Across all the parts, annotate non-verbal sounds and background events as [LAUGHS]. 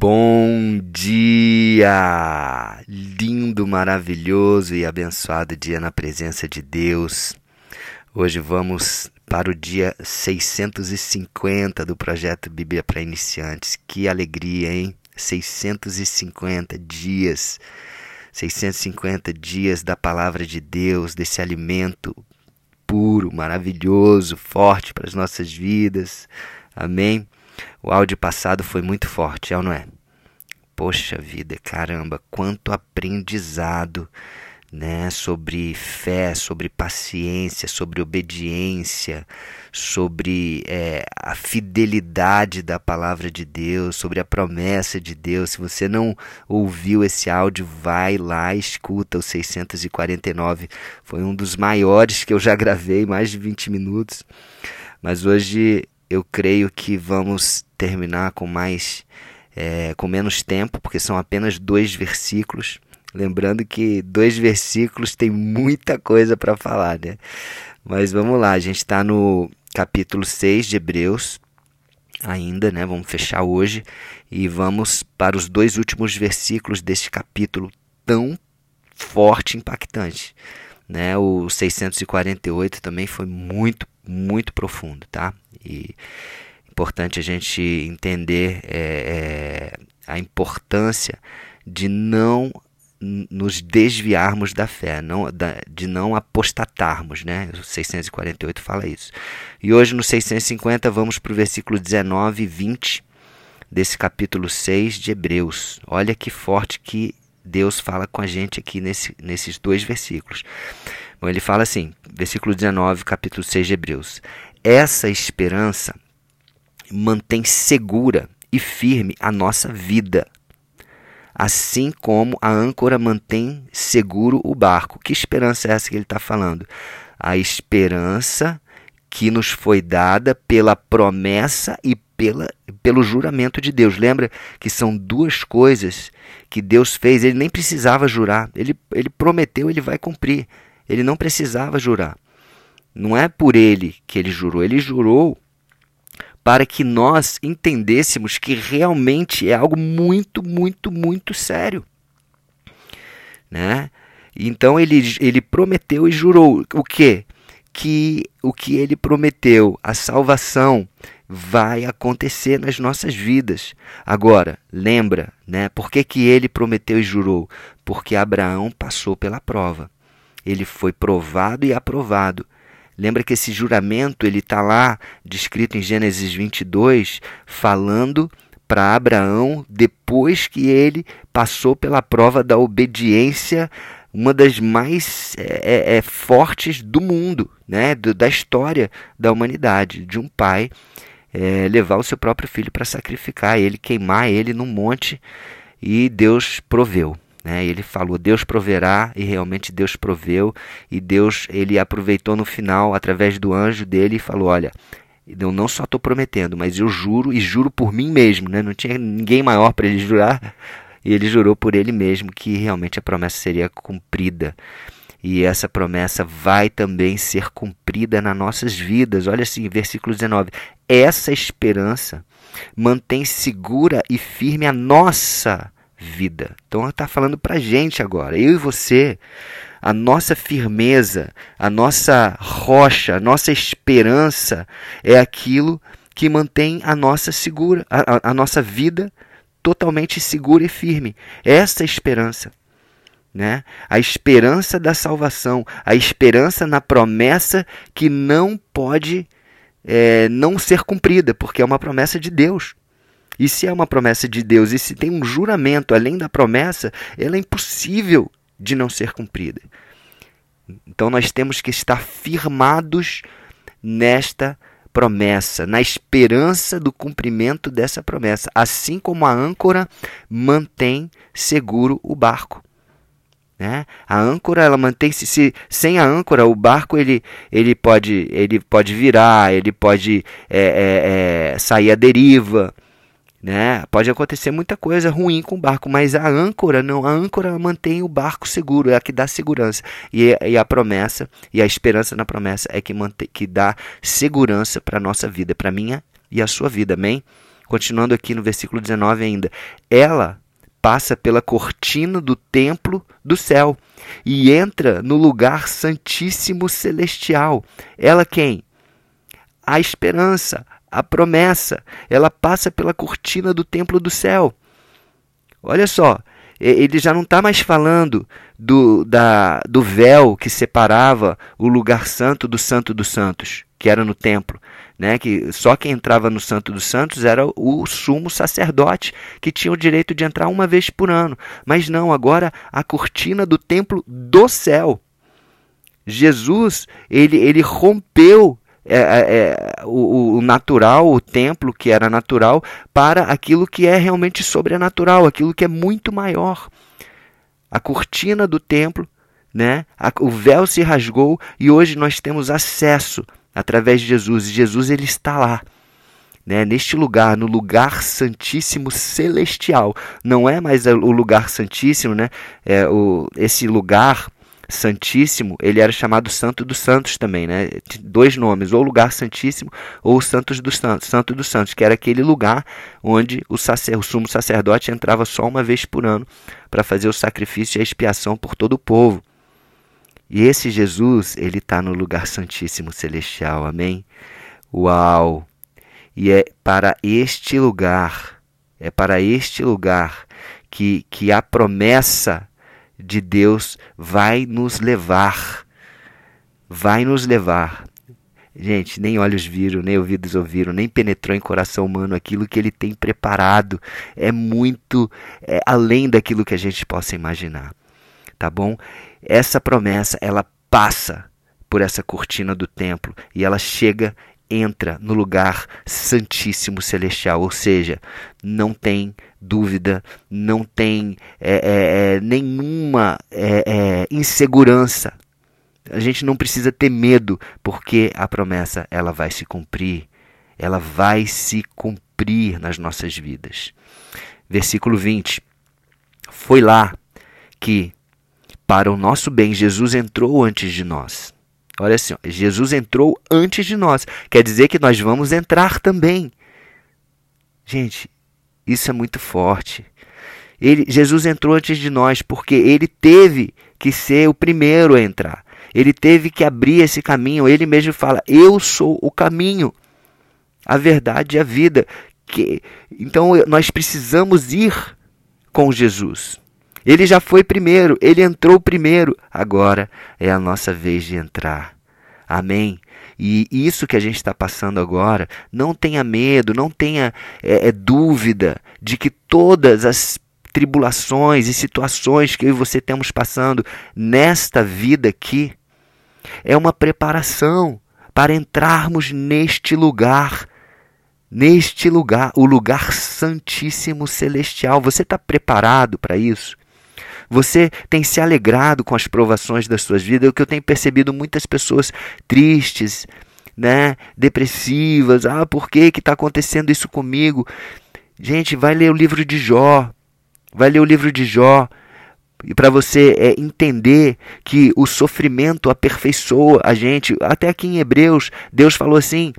Bom dia! Lindo, maravilhoso e abençoado dia na presença de Deus. Hoje vamos para o dia 650 do projeto Bíblia para Iniciantes. Que alegria, hein? 650 dias. 650 dias da palavra de Deus, desse alimento puro, maravilhoso, forte para as nossas vidas. Amém? O áudio passado foi muito forte, é ou não é? Poxa vida, caramba, quanto aprendizado né, sobre fé, sobre paciência, sobre obediência, sobre é, a fidelidade da palavra de Deus, sobre a promessa de Deus. Se você não ouviu esse áudio, vai lá, escuta o 649. Foi um dos maiores que eu já gravei, mais de 20 minutos. Mas hoje eu creio que vamos terminar com mais é, com menos tempo, porque são apenas dois versículos. Lembrando que dois versículos tem muita coisa para falar, né? Mas vamos lá, a gente está no capítulo 6 de Hebreus, ainda, né? Vamos fechar hoje e vamos para os dois últimos versículos deste capítulo tão forte e impactante. Né? O 648 também foi muito, muito profundo, tá? E importante a gente entender é, é, a importância de não nos desviarmos da fé, não, da, de não apostatarmos, né? O 648 fala isso. E hoje no 650 vamos para o versículo 19 e 20 desse capítulo 6 de Hebreus. Olha que forte que Deus fala com a gente aqui nesse, nesses dois versículos. Bom, ele fala assim, versículo 19, capítulo 6 de Hebreus. Essa esperança mantém segura e firme a nossa vida, assim como a âncora mantém seguro o barco. Que esperança é essa que ele está falando? A esperança que nos foi dada pela promessa e pela, pelo juramento de Deus. Lembra que são duas coisas que Deus fez, ele nem precisava jurar, ele, ele prometeu, ele vai cumprir. Ele não precisava jurar. Não é por ele que ele jurou, ele jurou para que nós entendêssemos que realmente é algo muito, muito, muito sério. Né? Então ele, ele prometeu e jurou o quê? Que o que ele prometeu, a salvação, vai acontecer nas nossas vidas. Agora, lembra, né? Por que, que ele prometeu e jurou? Porque Abraão passou pela prova. Ele foi provado e aprovado. Lembra que esse juramento ele está lá descrito em Gênesis 22, falando para Abraão depois que ele passou pela prova da obediência, uma das mais é, é, é fortes do mundo, né, do, da história da humanidade, de um pai é, levar o seu próprio filho para sacrificar ele, queimar ele num monte e Deus proveu. Né? Ele falou, Deus proverá, e realmente Deus proveu, e Deus ele aproveitou no final, através do anjo dele, e falou: Olha, eu não só estou prometendo, mas eu juro e juro por mim mesmo. Né? Não tinha ninguém maior para ele [LAUGHS] jurar, e ele jurou por ele mesmo que realmente a promessa seria cumprida. E essa promessa vai também ser cumprida nas nossas vidas. Olha assim, versículo 19. Essa esperança mantém segura e firme a nossa vida. Então está falando para a gente agora, eu e você, a nossa firmeza, a nossa rocha, a nossa esperança é aquilo que mantém a nossa segura, a, a nossa vida totalmente segura e firme. Essa esperança. Né? A esperança da salvação, a esperança na promessa que não pode é, não ser cumprida, porque é uma promessa de Deus. E se é uma promessa de Deus e se tem um juramento além da promessa, ela é impossível de não ser cumprida. Então nós temos que estar firmados nesta promessa, na esperança do cumprimento dessa promessa, assim como a âncora mantém seguro o barco. Né? A âncora ela mantém-se se, sem a âncora o barco ele, ele pode ele pode virar, ele pode é, é, é, sair à deriva. Né? Pode acontecer muita coisa ruim com o barco, mas a âncora não, a âncora mantém o barco seguro, é a que dá segurança. E, e a promessa e a esperança na promessa é que, mantém, que dá segurança para a nossa vida, para a minha e a sua vida, amém? continuando aqui no versículo 19 ainda, ela passa pela cortina do templo do céu e entra no lugar santíssimo celestial. Ela quem? A esperança, a promessa. Ela passa pela cortina do templo do céu. Olha só, ele já não está mais falando do, da, do véu que separava o lugar santo do santo dos santos, que era no templo. Né, que só quem entrava no Santo dos Santos era o sumo sacerdote, que tinha o direito de entrar uma vez por ano. Mas não, agora a cortina do templo do céu. Jesus, ele, ele rompeu é, é, é, o, o, natural, o templo que era natural, para aquilo que é realmente sobrenatural, aquilo que é muito maior. A cortina do templo, né? A, o véu se rasgou e hoje nós temos acesso através de Jesus. E Jesus ele está lá. Né, neste lugar, no lugar santíssimo celestial. Não é mais o lugar santíssimo, né? É o, esse lugar Santíssimo, ele era chamado Santo dos Santos também, né? Dois nomes, ou lugar Santíssimo ou Santos dos Santos, Santo dos Santos, que era aquele lugar onde o, sacer, o sumo sacerdote entrava só uma vez por ano para fazer o sacrifício e a expiação por todo o povo. E esse Jesus, ele está no lugar Santíssimo Celestial, amém? Uau! E é para este lugar, é para este lugar que, que a promessa de Deus vai nos levar. Vai nos levar. Gente, nem olhos viram, nem ouvidos ouviram, nem penetrou em coração humano aquilo que ele tem preparado. É muito é, além daquilo que a gente possa imaginar. Tá bom? Essa promessa, ela passa por essa cortina do templo e ela chega entra no lugar santíssimo celestial, ou seja, não tem dúvida, não tem é, é, é nenhuma é, é, insegurança. A gente não precisa ter medo, porque a promessa ela vai se cumprir, ela vai se cumprir nas nossas vidas. Versículo 20. Foi lá que, para o nosso bem, Jesus entrou antes de nós Olha assim, Jesus entrou antes de nós. Quer dizer que nós vamos entrar também. Gente, isso é muito forte. Ele, Jesus entrou antes de nós porque ele teve que ser o primeiro a entrar. Ele teve que abrir esse caminho. Ele mesmo fala: Eu sou o caminho, a verdade e a vida. Que, então nós precisamos ir com Jesus. Ele já foi primeiro, ele entrou primeiro. Agora é a nossa vez de entrar. Amém? E isso que a gente está passando agora, não tenha medo, não tenha é, é, dúvida de que todas as tribulações e situações que eu e você temos passando nesta vida aqui é uma preparação para entrarmos neste lugar neste lugar, o lugar santíssimo celestial. Você está preparado para isso? Você tem se alegrado com as provações das suas vidas? É o que eu tenho percebido muitas pessoas tristes, né, depressivas. Ah, por que que está acontecendo isso comigo? Gente, vai ler o livro de Jó. Vai ler o livro de Jó e para você é, entender que o sofrimento aperfeiçoa a gente. Até aqui em Hebreus, Deus falou assim: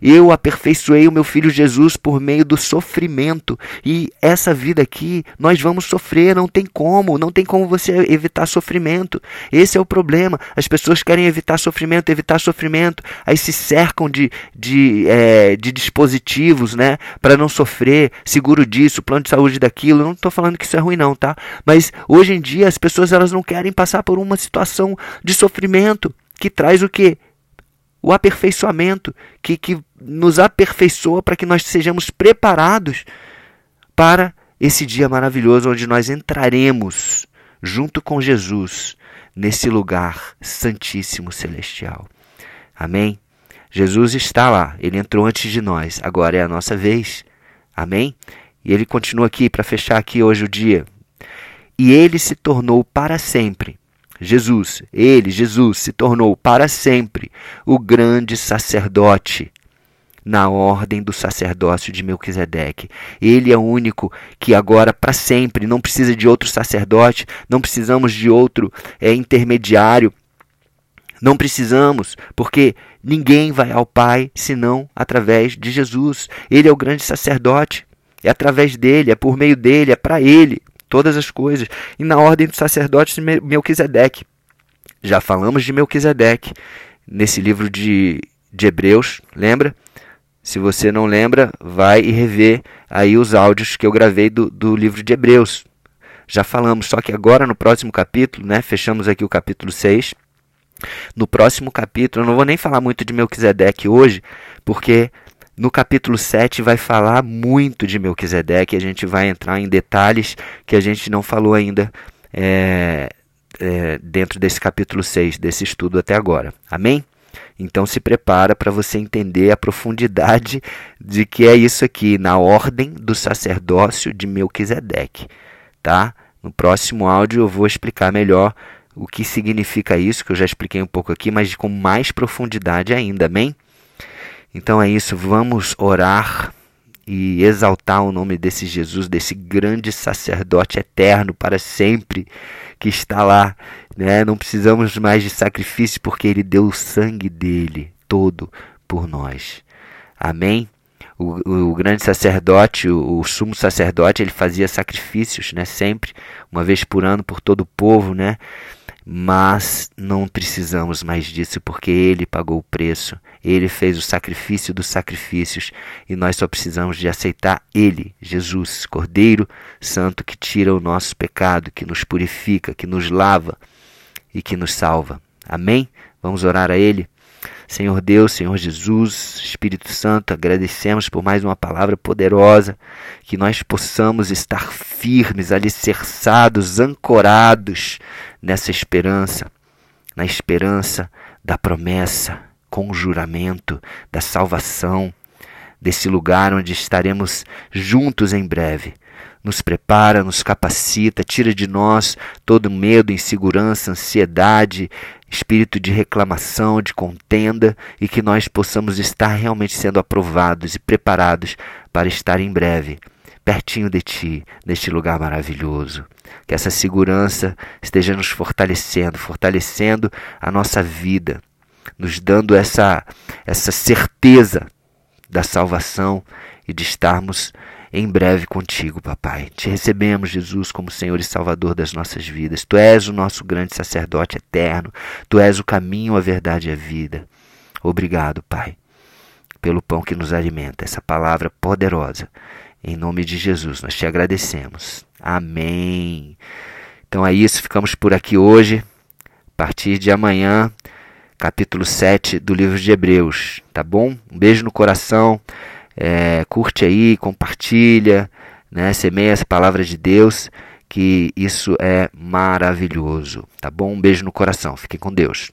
eu aperfeiçoei o meu filho Jesus por meio do sofrimento. E essa vida aqui, nós vamos sofrer, não tem como, não tem como você evitar sofrimento. Esse é o problema. As pessoas querem evitar sofrimento, evitar sofrimento, aí se cercam de, de, é, de dispositivos, né, para não sofrer, seguro disso, plano de saúde daquilo. não estou falando que isso é ruim, não, tá? Mas hoje em dia as pessoas elas não querem passar por uma situação de sofrimento que traz o que? O aperfeiçoamento, que, que nos aperfeiçoa para que nós sejamos preparados para esse dia maravilhoso onde nós entraremos junto com Jesus nesse lugar santíssimo celestial. Amém? Jesus está lá, ele entrou antes de nós, agora é a nossa vez. Amém? E ele continua aqui para fechar aqui hoje o dia. E ele se tornou para sempre Jesus, ele, Jesus, se tornou para sempre o grande sacerdote na ordem do sacerdócio de Melquisedeque. Ele é o único que agora, para sempre, não precisa de outro sacerdote, não precisamos de outro é, intermediário. Não precisamos, porque Ninguém vai ao Pai senão através de Jesus. Ele é o grande sacerdote. É através dele, é por meio dele, é para ele todas as coisas. E na ordem dos sacerdotes, Melquisedeque. Já falamos de Melquisedeque nesse livro de, de Hebreus, lembra? Se você não lembra, vai e revê aí os áudios que eu gravei do, do livro de Hebreus. Já falamos, só que agora no próximo capítulo, né, fechamos aqui o capítulo 6. No próximo capítulo, eu não vou nem falar muito de Melquisedeque hoje, porque no capítulo 7 vai falar muito de Melquisedeque, a gente vai entrar em detalhes que a gente não falou ainda é, é, dentro desse capítulo 6, desse estudo até agora. Amém? Então se prepara para você entender a profundidade de que é isso aqui, na ordem do sacerdócio de Melquisedeque. Tá? No próximo áudio eu vou explicar melhor o que significa isso, que eu já expliquei um pouco aqui, mas com mais profundidade ainda. Amém? Então é isso, vamos orar e exaltar o nome desse Jesus, desse grande sacerdote eterno para sempre que está lá. Né? Não precisamos mais de sacrifício porque ele deu o sangue dele todo por nós. Amém? O, o, grande sacerdote, o, o, sumo sacerdote, ele fazia sacrifícios, né, sempre, uma vez por ano por todo o povo, né? Mas não precisamos mais disso porque ele pagou o preço. Ele fez o sacrifício dos sacrifícios e nós só precisamos de aceitar ele, Jesus, Cordeiro Santo que tira o nosso pecado, que nos purifica, que nos lava e que nos salva. Amém? Vamos orar a ele. Senhor Deus, Senhor Jesus, Espírito Santo, agradecemos por mais uma palavra poderosa, que nós possamos estar firmes, alicerçados, ancorados nessa esperança, na esperança da promessa, com o juramento, da salvação, desse lugar onde estaremos juntos em breve. Nos prepara, nos capacita, tira de nós todo medo, insegurança, ansiedade, espírito de reclamação, de contenda e que nós possamos estar realmente sendo aprovados e preparados para estar em breve pertinho de ti, neste lugar maravilhoso. Que essa segurança esteja nos fortalecendo, fortalecendo a nossa vida, nos dando essa essa certeza da salvação e de estarmos em breve contigo, papai. Te recebemos, Jesus, como Senhor e Salvador das nossas vidas. Tu és o nosso grande sacerdote eterno. Tu és o caminho, a verdade e a vida. Obrigado, Pai, pelo pão que nos alimenta, essa palavra poderosa. Em nome de Jesus, nós te agradecemos. Amém. Então é isso, ficamos por aqui hoje. A partir de amanhã, capítulo 7 do livro de Hebreus, tá bom? Um beijo no coração. É, curte aí, compartilha, né? Semeia essa palavra de Deus, que isso é maravilhoso, tá bom? Um beijo no coração. Fiquem com Deus.